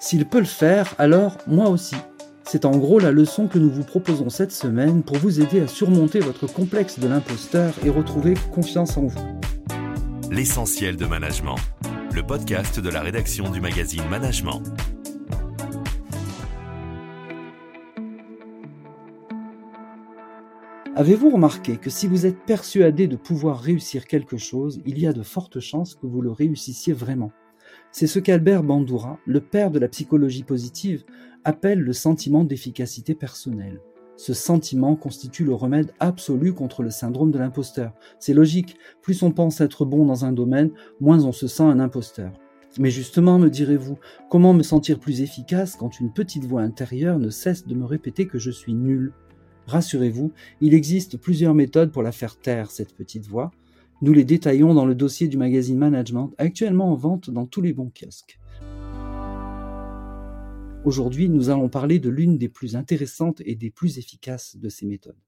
S'il peut le faire, alors moi aussi. C'est en gros la leçon que nous vous proposons cette semaine pour vous aider à surmonter votre complexe de l'imposteur et retrouver confiance en vous. L'essentiel de management, le podcast de la rédaction du magazine Management. Avez-vous remarqué que si vous êtes persuadé de pouvoir réussir quelque chose, il y a de fortes chances que vous le réussissiez vraiment? C'est ce qu'Albert Bandura, le père de la psychologie positive, appelle le sentiment d'efficacité personnelle. Ce sentiment constitue le remède absolu contre le syndrome de l'imposteur. C'est logique, plus on pense être bon dans un domaine, moins on se sent un imposteur. Mais justement, me direz-vous, comment me sentir plus efficace quand une petite voix intérieure ne cesse de me répéter que je suis nul? Rassurez-vous, il existe plusieurs méthodes pour la faire taire, cette petite voix. Nous les détaillons dans le dossier du magazine Management, actuellement en vente dans tous les bons kiosques. Aujourd'hui, nous allons parler de l'une des plus intéressantes et des plus efficaces de ces méthodes.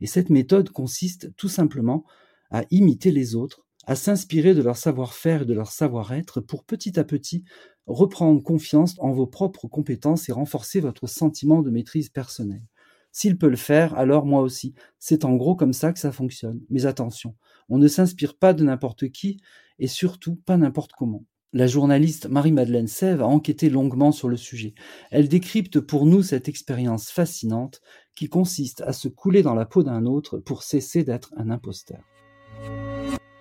Et cette méthode consiste tout simplement à imiter les autres, à s'inspirer de leur savoir-faire et de leur savoir-être pour petit à petit reprendre confiance en vos propres compétences et renforcer votre sentiment de maîtrise personnelle. S'il peut le faire, alors moi aussi. C'est en gros comme ça que ça fonctionne. Mais attention, on ne s'inspire pas de n'importe qui et surtout pas n'importe comment. La journaliste Marie-Madeleine Sève a enquêté longuement sur le sujet. Elle décrypte pour nous cette expérience fascinante qui consiste à se couler dans la peau d'un autre pour cesser d'être un imposteur.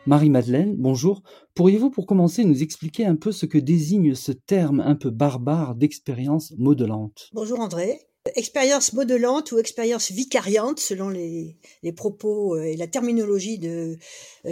Marie-Madeleine, bonjour. Pourriez-vous pour commencer nous expliquer un peu ce que désigne ce terme un peu barbare d'expérience modelante? Bonjour André expérience modelante ou expérience vicariante, selon les, propos euh, et la terminologie euh,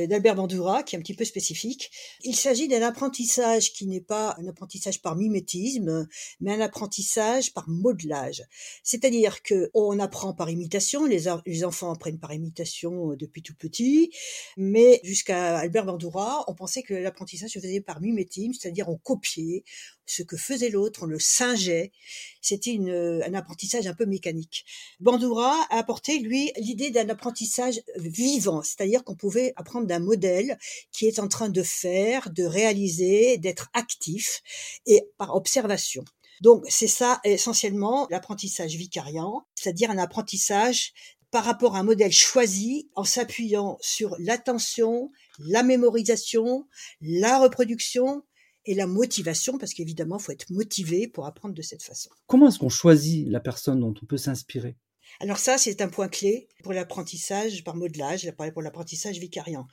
d'Albert Bandura, qui est un petit peu spécifique. Il s'agit d'un apprentissage qui n'est pas un apprentissage par mimétisme, mais un apprentissage par modelage. C'est-à-dire que on apprend par imitation, les, les enfants apprennent par imitation euh, depuis tout petit, mais jusqu'à Albert Bandura, on pensait que l'apprentissage se faisait par mimétisme, c'est-à-dire on copiait, ce que faisait l'autre, on le singeait. C'était un apprentissage un peu mécanique. Bandura a apporté, lui, l'idée d'un apprentissage vivant, c'est-à-dire qu'on pouvait apprendre d'un modèle qui est en train de faire, de réaliser, d'être actif et par observation. Donc c'est ça essentiellement l'apprentissage vicariant, c'est-à-dire un apprentissage par rapport à un modèle choisi en s'appuyant sur l'attention, la mémorisation, la reproduction et la motivation, parce qu'évidemment, il faut être motivé pour apprendre de cette façon. Comment est-ce qu'on choisit la personne dont on peut s'inspirer? Alors ça, c'est un point clé pour l'apprentissage par modelage, pour l'apprentissage vicariant.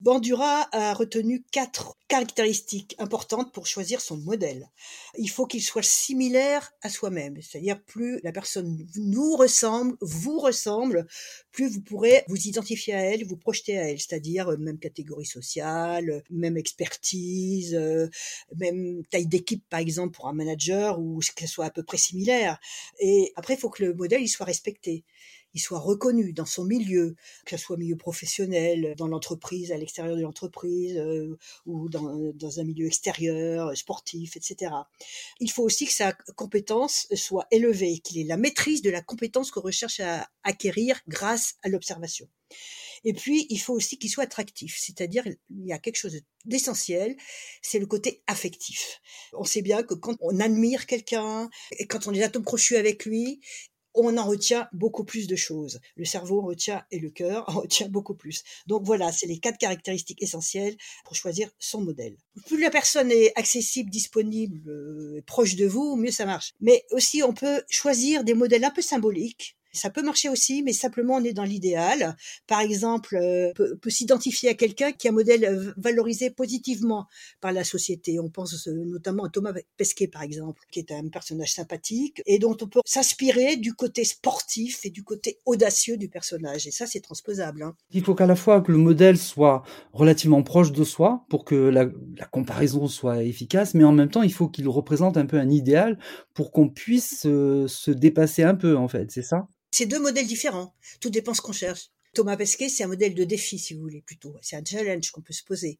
Bandura a retenu quatre caractéristiques importantes pour choisir son modèle. Il faut qu'il soit similaire à soi-même, c'est-à-dire plus la personne nous ressemble, vous ressemble, plus vous pourrez vous identifier à elle, vous projeter à elle, c'est-à-dire euh, même catégorie sociale, même expertise, euh, même taille d'équipe par exemple pour un manager ou qu'elle soit à peu près similaire. Et après, il faut que le modèle il soit respecté il soit reconnu dans son milieu, que ce soit milieu professionnel, dans l'entreprise, à l'extérieur de l'entreprise, euh, ou dans, un milieu extérieur, sportif, etc. Il faut aussi que sa compétence soit élevée, qu'il ait la maîtrise de la compétence qu'on recherche à acquérir grâce à l'observation. Et puis, il faut aussi qu'il soit attractif, c'est-à-dire il y a quelque chose d'essentiel, c'est le côté affectif. On sait bien que quand on admire quelqu'un et quand on est atome crochu avec lui, on en retient beaucoup plus de choses. Le cerveau en retient et le cœur en retient beaucoup plus. Donc voilà, c'est les quatre caractéristiques essentielles pour choisir son modèle. Plus la personne est accessible, disponible, euh, proche de vous, mieux ça marche. Mais aussi, on peut choisir des modèles un peu symboliques ça peut marcher aussi, mais simplement on est dans l'idéal. Par exemple, euh, peut, s'identifier à quelqu'un qui a un modèle euh, valorisé positivement par la société. On pense euh, notamment à Thomas Pesquet, par exemple, qui est un personnage sympathique et dont on peut s'inspirer du côté sportif et du côté audacieux du personnage. Et ça, c'est transposable. Hein. Il faut qu'à la fois que le modèle soit relativement proche de soi pour que la, la comparaison soit efficace, mais en même temps, il faut qu'il représente un peu un idéal pour qu'on puisse se dépasser un peu, en fait. C'est ça? C'est deux modèles différents. Tout dépend ce qu'on cherche. Thomas Pesquet, c'est un modèle de défi, si vous voulez, plutôt. C'est un challenge qu'on peut se poser.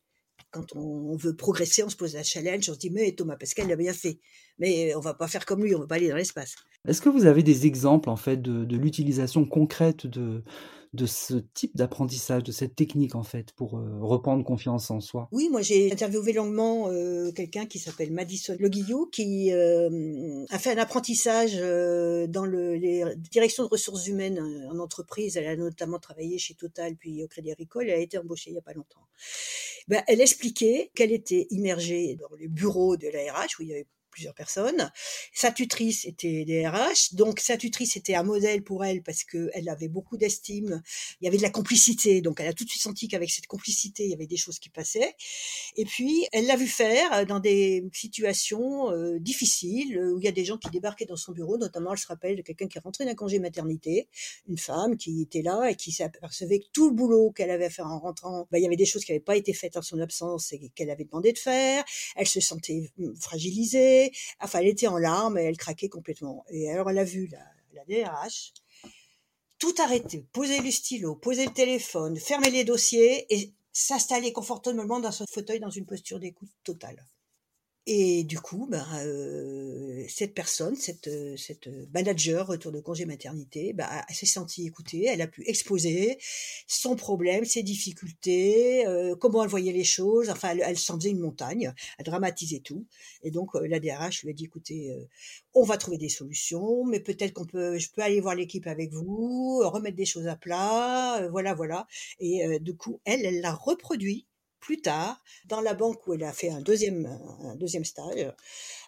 Quand on, veut progresser, on se pose un challenge, on se dit, mais Thomas Pesquet l'a bien fait. Mais on va pas faire comme lui, on va pas aller dans l'espace. Est-ce que vous avez des exemples, en fait, de, l'utilisation concrète de, de ce type d'apprentissage, de cette technique en fait, pour euh, reprendre confiance en soi? Oui, moi j'ai interviewé longuement euh, quelqu'un qui s'appelle Madison Loguillou, qui euh, a fait un apprentissage dans le, les directions de ressources humaines en entreprise. Elle a notamment travaillé chez Total puis au Crédit Agricole. Elle a été embauchée il n'y a pas longtemps. Ben, elle expliquait qu'elle était immergée dans les bureaux de la RH où il y avait plusieurs personnes. Sa tutrice était DRH, donc sa tutrice était un modèle pour elle parce que elle avait beaucoup d'estime. Il y avait de la complicité, donc elle a tout de suite senti qu'avec cette complicité, il y avait des choses qui passaient. Et puis elle l'a vu faire dans des situations euh, difficiles où il y a des gens qui débarquaient dans son bureau, notamment elle se rappelle de quelqu'un qui est rentré d'un congé maternité, une femme qui était là et qui s'apercevait que tout le boulot qu'elle avait à faire en rentrant, ben, il y avait des choses qui n'avaient pas été faites en son absence et qu'elle avait demandé de faire. Elle se sentait hum, Enfin, elle était en larmes et elle craquait complètement. Et alors, elle a vu la, la DRH tout arrêter, poser le stylo, poser le téléphone, fermer les dossiers et s'installer confortablement dans son fauteuil dans une posture d'écoute totale. Et du coup, ben, euh, cette personne, cette, euh, cette manager retour de congé maternité, ben, elle s'est sentie écoutée, elle a pu exposer son problème, ses difficultés, euh, comment elle voyait les choses. Enfin, elle, elle s'en faisait une montagne, elle dramatisait tout. Et donc, la DRH lui a dit, écoutez, on va trouver des solutions, mais peut-être qu'on peut, je peux aller voir l'équipe avec vous, remettre des choses à plat, voilà, voilà. Et du coup, elle, elle l'a reproduit plus tard dans la banque où elle a fait un deuxième, un deuxième stage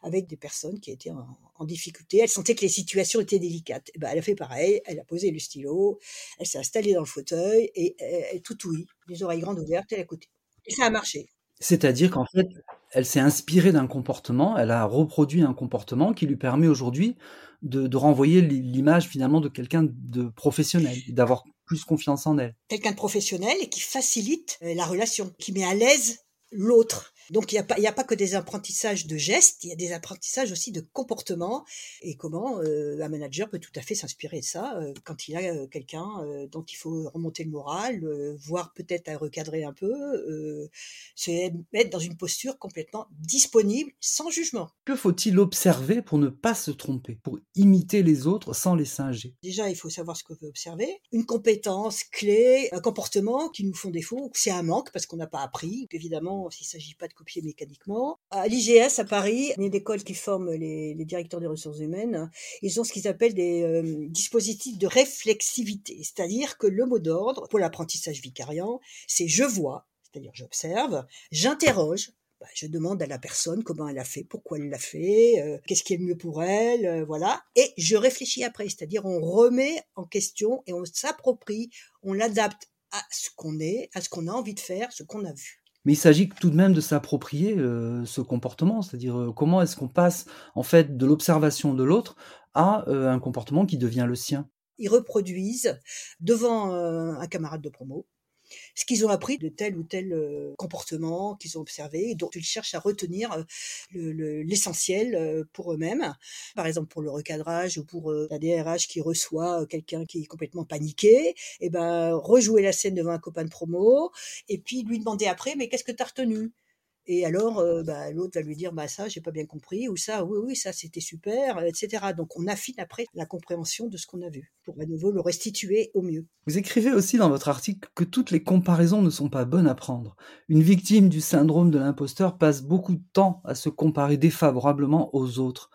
avec des personnes qui étaient en, difficulté. Elle sentait que les situations étaient délicates. Et ben, elle a fait pareil, elle a posé le stylo, elle s'est installée dans le fauteuil et elle, tout ouïe, les oreilles grandes ouvertes, elle a écouté. Et ça a marché. C'est-à-dire qu'en fait, elle s'est inspirée d'un comportement, elle a reproduit un comportement qui lui permet aujourd'hui de, de renvoyer l'image finalement de quelqu'un de professionnel, d'avoir plus confiance en elle. Quelqu'un de professionnel et qui facilite euh, la relation, qui met à l'aise l'autre. Donc il n'y a, pas, a pas que des apprentissages de gestes, il y a des apprentissages aussi de comportement et comment euh, un manager peut tout à fait s'inspirer de ça euh, quand il a euh, quelqu'un dont il faut remonter le moral, voire peut-être à recadrer un peu, se mettre dans une posture complètement disponible, sans jugement. Que faut-il observer pour ne pas se tromper, pour imiter les autres sans les singer? Déjà, il faut savoir ce qu'on veut observer. Une compétence clé, un comportement qui nous font défaut, c'est un manque parce qu'on n'a pas appris. Évidemment, s'il ne s'agit pas de copier mécaniquement. À l'IGS à Paris, une école qui forme les, directeurs des ressources humaines, ils ont ce qu'ils appellent des euh, dispositifs de réflexivité, c'est-à-dire que le mot d'ordre pour l'apprentissage vicariant, c'est je vois, c'est-à-dire j'observe, j'interroge, bah, je demande à la personne comment elle a fait, pourquoi elle l'a fait, euh, qu'est-ce qui est le mieux pour elle, euh, voilà. Et je réfléchis après, c'est-à-dire on remet en question et on s'approprie, on l'adapte à ce qu'on est, à ce qu'on a envie de faire, ce qu'on a vu. Mais il s'agit tout de même de s'approprier euh, ce comportement, c'est-à-dire euh, comment est-ce qu'on passe en fait de l'observation de l'autre à euh, un comportement qui devient le sien? Ils reproduisent devant un camarade de promo ce qu'ils ont appris de tel ou tel euh, comportement qu'ils ont observé et dont ils cherchent à retenir euh, l'essentiel euh, pour eux-mêmes. Par exemple, pour le recadrage ou pour la DRH qui reçoit quelqu'un qui est complètement paniqué, et eh ben rejouer la scène devant un copain de promo et puis lui demander après mais qu'est-ce que tu as retenu? Et alors, euh, bah, l'autre va lui dire, bah ça, j'ai pas bien compris, ou ça, oui, oui, ça, c'était super, etc. Donc, on affine après la compréhension de ce qu'on a vu pour à nouveau le restituer au mieux. Vous écrivez aussi dans votre article que toutes les comparaisons ne sont pas bonnes à prendre. Une victime du syndrome de l'imposteur passe beaucoup de temps à se comparer défavorablement aux autres.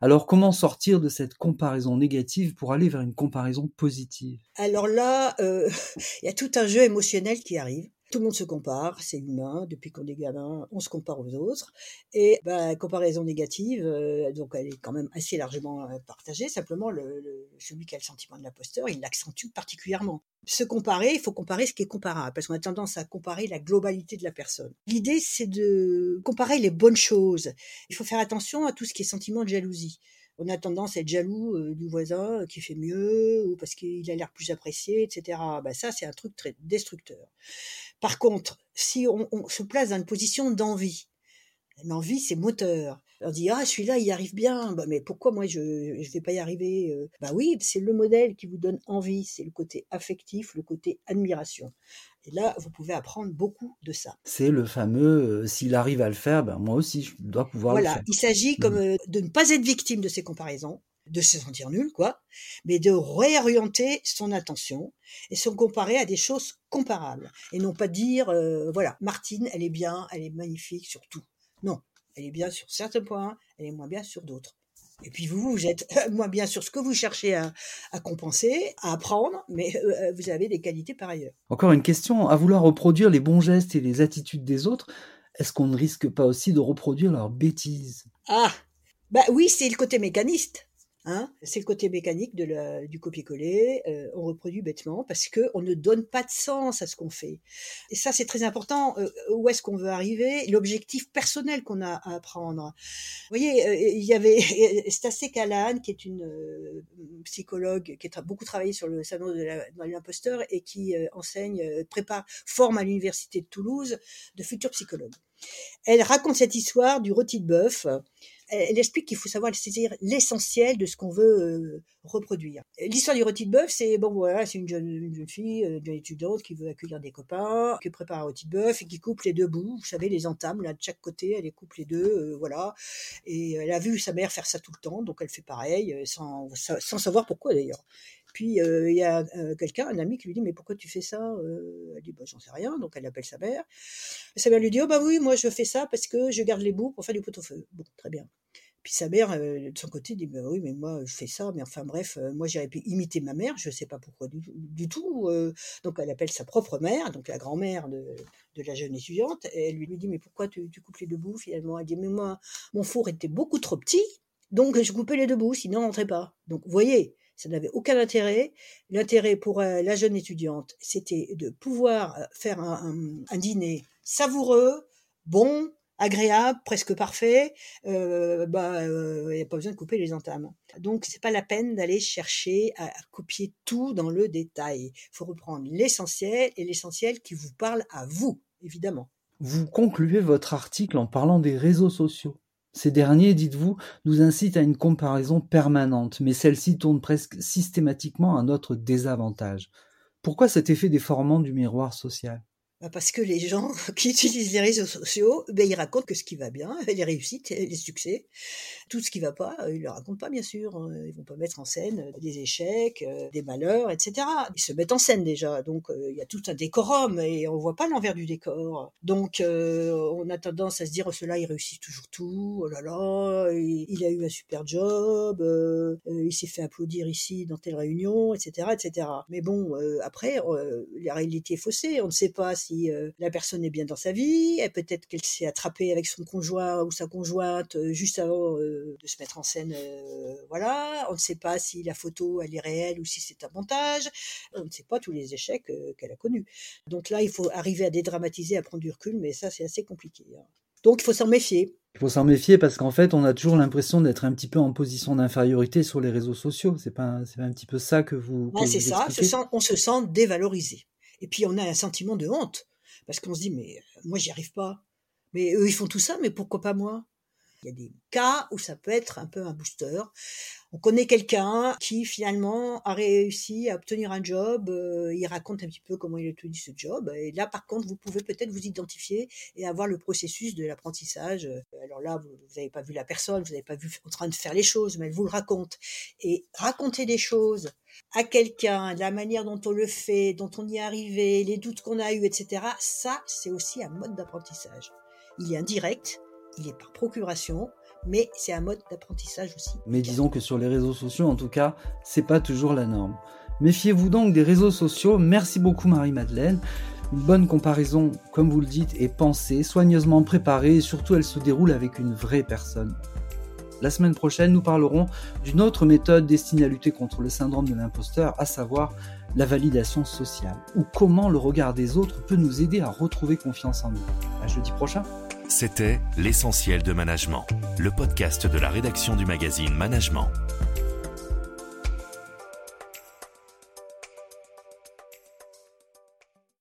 Alors comment sortir de cette comparaison négative pour aller vers une comparaison positive? Alors là, euh, il y a tout un jeu émotionnel qui arrive. Tout le monde se compare, c'est humain, depuis qu'on est gamin, on se compare aux autres. Et bah, comparaison négative, euh, donc elle est quand même assez largement euh, partagée, simplement le, celui qui a le sentiment de l'imposteur, il l'accentue particulièrement. Se comparer, il faut comparer ce qui est comparable, parce qu'on a tendance à comparer la globalité de la personne. L'idée, c'est de comparer les bonnes choses. Il faut faire attention à tout ce qui est sentiment de jalousie on a tendance à être jaloux euh, du voisin qui fait mieux ou parce qu'il a l'air plus apprécié, etc. Bah ça, c'est un truc très destructeur. Par contre, si on, se place dans une position d'envie, l'envie, c'est moteur. On dit ah celui-là il y arrive bien, bah, mais pourquoi moi je ne vais pas y arriver euh? Bah oui, c'est le modèle qui vous donne envie, c'est le côté affectif, le côté admiration. Et là, vous pouvez apprendre beaucoup de ça. C'est le fameux euh, s'il arrive à le faire, ben moi aussi je dois pouvoir le faire. il s'agit comme mmh. euh, de ne pas être victime de ces comparaisons de se sentir nul, quoi, mais de réorienter son attention et se comparer à des choses comparables. Et non pas dire, euh, voilà, Martine, elle est bien, elle est magnifique sur tout. Non, elle est bien sur certains points, elle est moins bien sur d'autres. Et puis vous, vous êtes moins bien sur ce que vous cherchez à, compenser, à apprendre, mais euh, vous avez des qualités par ailleurs. Encore une question, à vouloir reproduire les bons gestes et les attitudes des autres, est-ce qu'on ne risque pas aussi de reproduire leurs bêtises? Ah, bah oui, c'est le côté mécaniste. Hein c'est le côté mécanique de du copier-coller. Euh, on reproduit bêtement parce que on ne donne pas de sens à ce qu'on fait. Et ça, c'est très important. Euh, où est-ce qu'on veut arriver? L'objectif personnel qu'on a à apprendre. Vous voyez, euh, il y avait Stasé Callahan, qui est une psychologue qui a beaucoup travaillé sur le salon de l'imposteur et qui enseigne, prépare, forme à l'université de Toulouse de futurs psychologues. Elle raconte cette histoire du rôti de bœuf elle explique qu'il faut savoir saisir l'essentiel de ce qu'on veut euh, reproduire. L'histoire du rôti de bœuf, c'est bon voilà, c'est une jeune, une jeune fille, euh, une jeune étudiante qui veut accueillir des copains, qui prépare un rôti de bœuf et qui coupe les deux bouts, vous savez les entames là de chaque côté, elle les coupe les deux, euh, voilà. Et elle a vu sa mère faire ça tout le temps, donc elle fait pareil, sans, sans savoir pourquoi d'ailleurs. Puis il y a quelqu'un, un ami, qui lui dit mais pourquoi tu fais ça Elle dit bah j'en sais rien, donc elle appelle sa mère. Sa mère lui dit oh bah oui moi je fais ça parce que je garde les bouts pour faire du pot-au-feu. Bon très bien. Puis sa mère, de son côté, dit bah oui, mais moi, je fais ça, mais enfin bref, moi j'aurais pu imiter ma mère, je ne sais pas pourquoi du, tout. donc elle appelle sa propre mère, donc la grand-mère de, la jeune étudiante, et elle lui, dit mais pourquoi tu, coupes les deux bouts finalement? Elle dit mais moi, mon four était beaucoup trop petit, donc je coupais les deux bouts, sinon on rentrait pas. Donc vous voyez, ça n'avait aucun intérêt. L'intérêt pour la jeune étudiante, c'était de pouvoir faire un dîner savoureux, bon, agréable, presque parfait, euh, bah, il euh, n'y a pas besoin de couper les entames. Donc, c'est pas la peine d'aller chercher à, copier tout dans le détail. Il faut reprendre l'essentiel et l'essentiel qui vous parle à vous, évidemment. Vous concluez votre article en parlant des réseaux sociaux. Ces derniers, dites-vous, nous incitent à une comparaison permanente, mais celle-ci tourne presque systématiquement à notre désavantage. Pourquoi cet effet déformant du miroir social? Parce que les gens qui utilisent les réseaux sociaux, ben, ils racontent que ce qui va bien, les réussites, les succès. Tout ce qui va pas, ils le racontent pas, bien sûr. Hein. Ils vont pas mettre en scène des échecs, euh, des malheurs, etc. Ils se mettent en scène déjà. Donc, euh, il y a tout un décorum et on voit pas l'envers du décor. Donc, euh, on a tendance à se dire, oh, cela, il réussit toujours tout. Oh là là, il, a eu un super job. il s'est fait applaudir ici dans telle réunion, etc., etc. Mais bon, après, la réalité est faussée. On ne sait pas euh, la personne est bien dans sa vie, et peut-être qu'elle s'est attrapée avec son conjoint ou sa conjointe euh, juste avant euh, de se mettre en scène. voilà, on ne sait pas si la photo elle est réelle ou si c'est un montage. On ne sait pas tous les échecs qu'elle a connus. Donc là, il faut arriver à dédramatiser, à prendre du recul, mais ça c'est assez compliqué. Hein. Donc il faut s'en méfier. Il faut s'en méfier parce qu'en fait, on a toujours l'impression d'être un petit peu en position d'infériorité sur les réseaux sociaux. C'est pas, c'est un petit peu ça que vous. c'est ça. on se sent dévalorisé. Et puis on a un sentiment de honte, parce qu'on se dit, mais moi j'y arrive pas. Mais eux, ils font tout ça, mais pourquoi pas moi? Il y a des cas où ça peut être un peu un booster on connaît quelqu'un qui finalement a réussi à obtenir un job, euh, il raconte un petit peu comment il a obtenu ce job, et là par contre vous pouvez peut-être vous identifier et avoir le processus de l'apprentissage. Alors là vous n'avez pas vu la personne, vous n'avez pas vu en train de faire les choses, mais elle vous le raconte. Et raconter des choses à quelqu'un, la manière dont on le fait, dont on y est arrivé, les doutes qu'on a eus, etc., ça c'est aussi un mode d'apprentissage. Il est indirect, il est par procuration, mais c'est un mode d'apprentissage aussi. Mais disons que sur les réseaux sociaux, en tout cas, c'est pas toujours la norme. Méfiez-vous donc des réseaux sociaux. Merci beaucoup Marie-Madeleine. Une bonne comparaison, comme vous le dites, est pensée, soigneusement préparée et surtout elle se déroule avec une vraie personne. La semaine prochaine, nous parlerons d'une autre méthode destinée à lutter contre le syndrome de l'imposteur, à savoir la validation sociale, ou comment le regard des autres peut nous aider à retrouver confiance en nous. À jeudi prochain. C'était L'essentiel de management, le podcast de la rédaction du magazine Management.